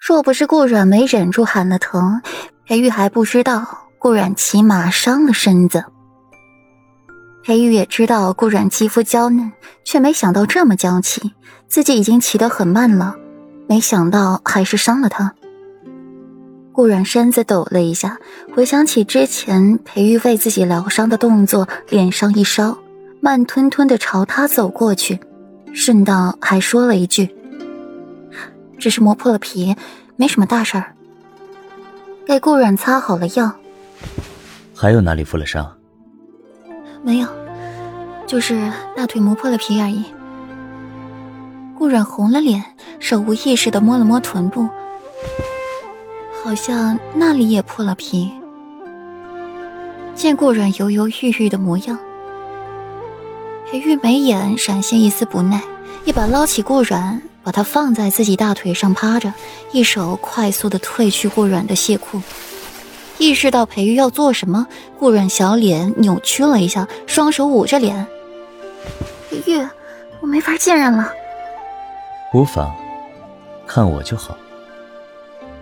若不是顾阮没忍住喊了疼，裴玉还不知道顾阮骑马伤了身子。裴玉也知道顾阮肌肤娇嫩，却没想到这么娇气，自己已经骑得很慢了，没想到还是伤了他。顾阮身子抖了一下，回想起之前裴玉为自己疗伤的动作，脸上一烧，慢吞吞的朝他走过去，顺道还说了一句：“只是磨破了皮，没什么大事儿。”给顾阮擦好了药。还有哪里负了伤？没有，就是大腿磨破了皮而已。顾阮红了脸，手无意识的摸了摸臀部。好像那里也破了皮。见顾阮犹犹豫豫的模样，裴玉眉眼闪现一丝不耐，一把捞起顾阮，把他放在自己大腿上趴着，一手快速的褪去顾阮的亵裤。意识到裴玉要做什么，顾阮小脸扭曲了一下，双手捂着脸。裴玉，我没法见人了。无妨，看我就好。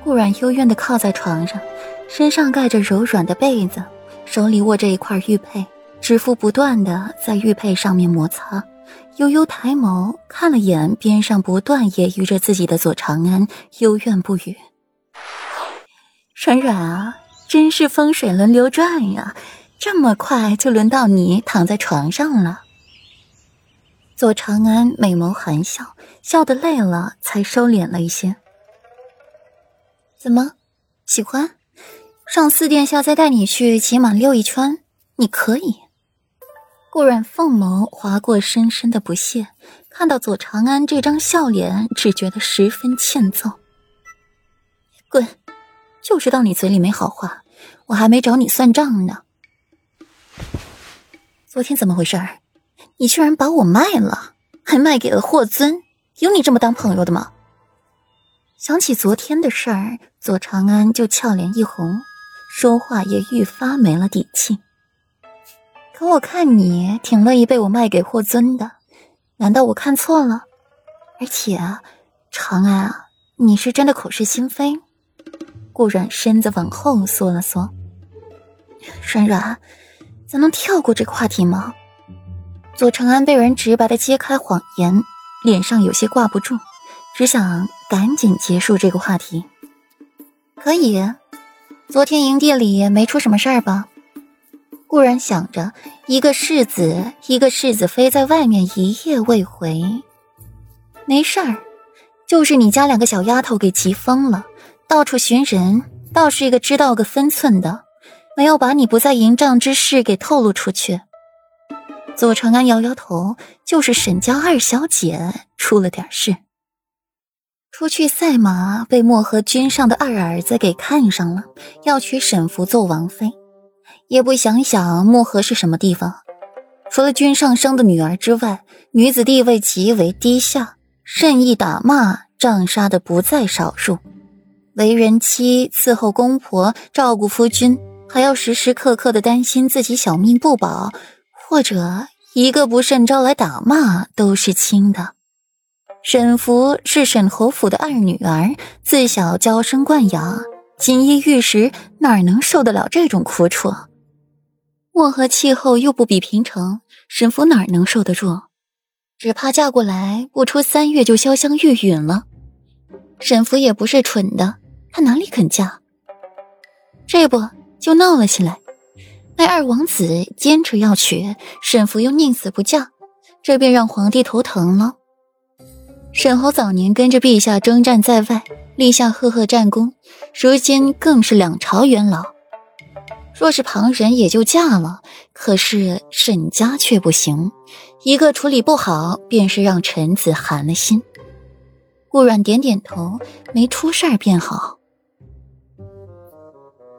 顾阮幽怨的靠在床上，身上盖着柔软的被子，手里握着一块玉佩，指腹不断的在玉佩上面摩擦，悠悠抬眸看了眼边上不断揶揄着自己的左长安，幽怨不语。软软啊，真是风水轮流转呀，这么快就轮到你躺在床上了。左长安美眸含笑，笑得累了才收敛了一些。怎么，喜欢？让四殿下再带你去骑马溜一圈，你可以。顾阮凤眸划过深深的不屑，看到左长安这张笑脸，只觉得十分欠揍。滚！就知道你嘴里没好话，我还没找你算账呢。昨天怎么回事？你居然把我卖了，还卖给了霍尊？有你这么当朋友的吗？想起昨天的事儿，左长安就俏脸一红，说话也愈发没了底气。可我看你挺乐意被我卖给霍尊的，难道我看错了？而且，长安啊，你是真的口是心非。顾软身子往后缩了缩，软软，咱能跳过这个话题吗？左长安被人直白的揭开谎言，脸上有些挂不住。只想赶紧结束这个话题。可以，昨天营地里没出什么事儿吧？忽然想着，一个世子，一个世子妃在外面一夜未回，没事儿，就是你家两个小丫头给急疯了，到处寻人，倒是一个知道个分寸的，没有把你不在营帐之事给透露出去。左长安摇摇头，就是沈家二小姐出了点事。出去赛马，被漠河君上的二儿子给看上了，要娶沈福做王妃。也不想想漠河是什么地方，除了君上生的女儿之外，女子地位极为低下，任意打骂、杖杀的不在少数。为人妻伺候公婆，照顾夫君，还要时时刻刻的担心自己小命不保，或者一个不慎招来打骂，都是轻的。沈福是沈侯府的二女儿，自小娇生惯养，锦衣玉食，哪能受得了这种苦楚？漠河气候又不比平城，沈福哪能受得住？只怕嫁过来不出三月就潇湘玉殒了。沈福也不是蠢的，他哪里肯嫁？这不就闹了起来？那二王子坚持要娶，沈福又宁死不嫁，这便让皇帝头疼了。沈侯早年跟着陛下征战在外，立下赫赫战功，如今更是两朝元老。若是旁人也就嫁了，可是沈家却不行，一个处理不好，便是让臣子寒了心。顾阮点点头，没出事儿便好。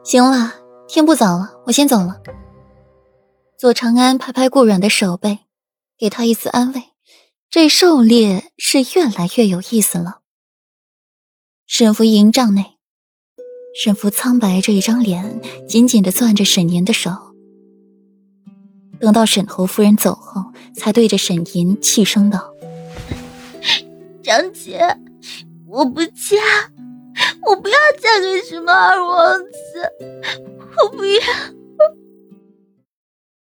行了，天不早了，我先走了。左长安拍拍顾阮的手背，给他一丝安慰。这狩猎是越来越有意思了。沈福营帐内，沈福苍白着一张脸，紧紧的攥着沈年的手。等到沈侯夫人走后，才对着沈银气声道：“长姐，我不嫁，我不要嫁给什么二王子？我不要。